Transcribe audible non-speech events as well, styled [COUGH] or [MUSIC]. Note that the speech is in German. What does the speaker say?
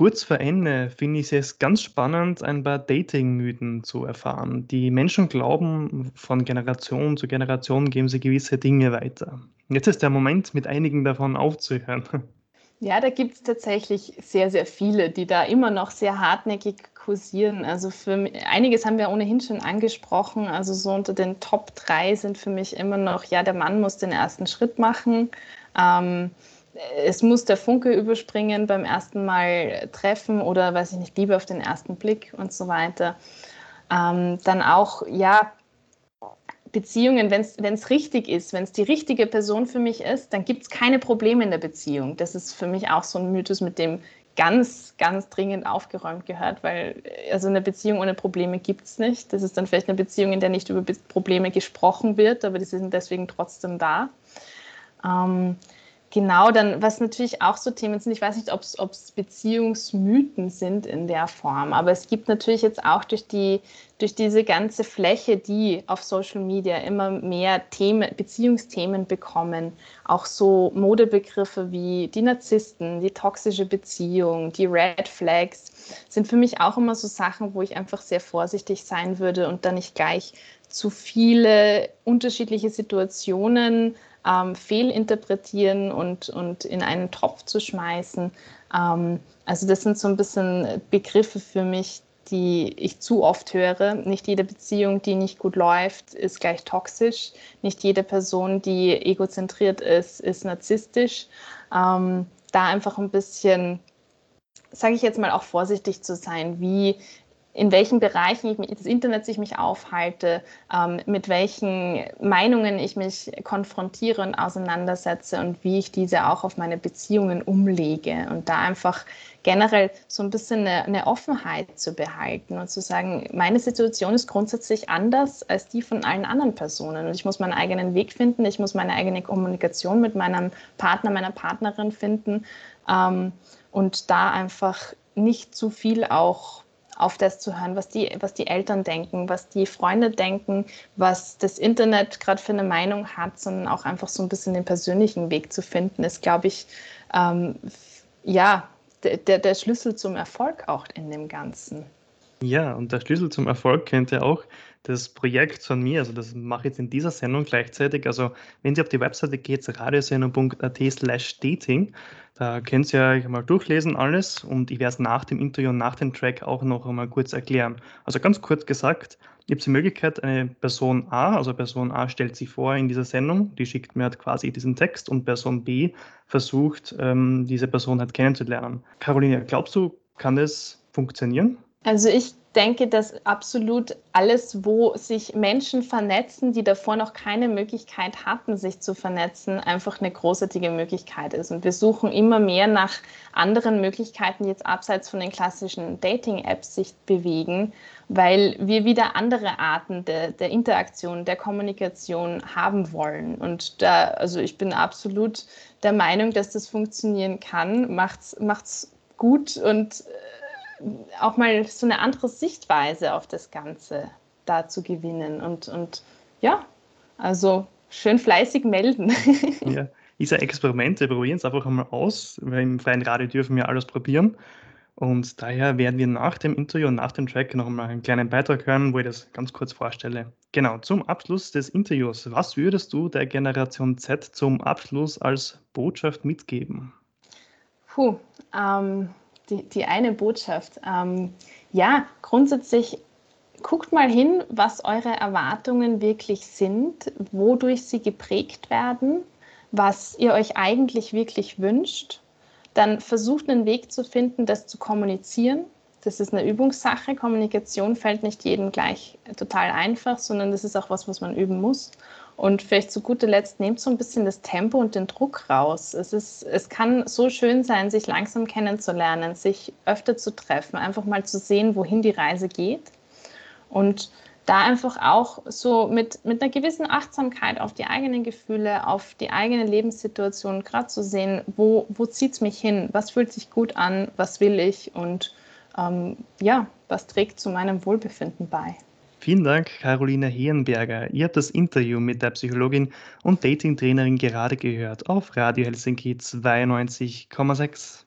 kurz vor Ende finde ich es ganz spannend, ein paar Dating-Mythen zu erfahren. Die Menschen glauben, von Generation zu Generation geben sie gewisse Dinge weiter. Jetzt ist der Moment, mit einigen davon aufzuhören. [LAUGHS] Ja, da gibt es tatsächlich sehr, sehr viele, die da immer noch sehr hartnäckig kursieren. Also für einiges haben wir ohnehin schon angesprochen. Also so unter den Top 3 sind für mich immer noch, ja, der Mann muss den ersten Schritt machen. Ähm, es muss der Funke überspringen beim ersten Mal treffen oder, weiß ich nicht, Liebe auf den ersten Blick und so weiter. Ähm, dann auch, ja, Beziehungen, wenn es richtig ist, wenn es die richtige Person für mich ist, dann gibt es keine Probleme in der Beziehung. Das ist für mich auch so ein Mythos, mit dem ganz, ganz dringend aufgeräumt gehört, weil also eine Beziehung ohne Probleme gibt es nicht. Das ist dann vielleicht eine Beziehung, in der nicht über Probleme gesprochen wird, aber die sind deswegen trotzdem da. Ähm, Genau, dann was natürlich auch so Themen sind, ich weiß nicht, ob es Beziehungsmythen sind in der Form, aber es gibt natürlich jetzt auch durch, die, durch diese ganze Fläche, die auf Social Media immer mehr Themen, Beziehungsthemen bekommen, auch so Modebegriffe wie die Narzissten, die toxische Beziehung, die Red Flags, sind für mich auch immer so Sachen, wo ich einfach sehr vorsichtig sein würde und dann nicht gleich zu viele unterschiedliche Situationen ähm, fehlinterpretieren und, und in einen Topf zu schmeißen. Ähm, also das sind so ein bisschen Begriffe für mich, die ich zu oft höre. Nicht jede Beziehung, die nicht gut läuft, ist gleich toxisch. Nicht jede Person, die egozentriert ist, ist narzisstisch. Ähm, da einfach ein bisschen, sage ich jetzt mal, auch vorsichtig zu sein, wie in welchen Bereichen ich des Internets ich mich aufhalte, ähm, mit welchen Meinungen ich mich konfrontiere und auseinandersetze und wie ich diese auch auf meine Beziehungen umlege. Und da einfach generell so ein bisschen eine, eine Offenheit zu behalten und zu sagen, meine Situation ist grundsätzlich anders als die von allen anderen Personen. Und ich muss meinen eigenen Weg finden, ich muss meine eigene Kommunikation mit meinem Partner, meiner Partnerin finden ähm, und da einfach nicht zu viel auch auf das zu hören, was die, was die Eltern denken, was die Freunde denken, was das Internet gerade für eine Meinung hat, sondern auch einfach so ein bisschen den persönlichen Weg zu finden, ist, glaube ich, ähm, ja, der, der Schlüssel zum Erfolg auch in dem Ganzen. Ja, und der Schlüssel zum Erfolg könnte auch das Projekt von mir, also das mache ich jetzt in dieser Sendung gleichzeitig. Also wenn Sie auf die Webseite geht, radiosendung.at slash dating, da können Sie ja mal durchlesen alles und ich werde es nach dem Interview und nach dem Track auch noch einmal kurz erklären. Also ganz kurz gesagt, gibt es die Möglichkeit, eine Person A, also Person A stellt sich vor in dieser Sendung, die schickt mir halt quasi diesen Text und Person B versucht, ähm, diese Person halt kennenzulernen. Caroline, glaubst du, kann das funktionieren? Also ich denke, dass absolut alles, wo sich Menschen vernetzen, die davor noch keine Möglichkeit hatten, sich zu vernetzen, einfach eine großartige Möglichkeit ist. Und wir suchen immer mehr nach anderen Möglichkeiten, die jetzt abseits von den klassischen Dating-Apps sich bewegen, weil wir wieder andere Arten der, der Interaktion, der Kommunikation haben wollen. Und da, also ich bin absolut der Meinung, dass das funktionieren kann, macht's, macht's gut und auch mal so eine andere Sichtweise auf das Ganze da zu gewinnen. Und, und ja, also schön fleißig melden. [LAUGHS] Ja, ist ein Experiment, wir probieren es einfach einmal aus, weil im freien Radio dürfen wir alles probieren. Und daher werden wir nach dem Interview und nach dem Track noch einmal einen kleinen Beitrag hören, wo ich das ganz kurz vorstelle. Genau, zum Abschluss des Interviews. Was würdest du der Generation Z zum Abschluss als Botschaft mitgeben? Puh, ähm, die, die eine Botschaft. Ähm, ja, grundsätzlich guckt mal hin, was eure Erwartungen wirklich sind, wodurch sie geprägt werden, was ihr euch eigentlich wirklich wünscht. Dann versucht einen Weg zu finden, das zu kommunizieren. Das ist eine Übungssache. Kommunikation fällt nicht jedem gleich total einfach, sondern das ist auch was, was man üben muss. Und vielleicht zu guter Letzt nehmt so ein bisschen das Tempo und den Druck raus. Es, ist, es kann so schön sein, sich langsam kennenzulernen, sich öfter zu treffen, einfach mal zu sehen, wohin die Reise geht. Und da einfach auch so mit, mit einer gewissen Achtsamkeit auf die eigenen Gefühle, auf die eigene Lebenssituation gerade zu sehen, wo, wo zieht es mich hin, was fühlt sich gut an, was will ich und ähm, ja, was trägt zu meinem Wohlbefinden bei. Vielen Dank, Carolina Herenberger. Ihr habt das Interview mit der Psychologin und Dating-Trainerin gerade gehört auf Radio Helsinki 92,6.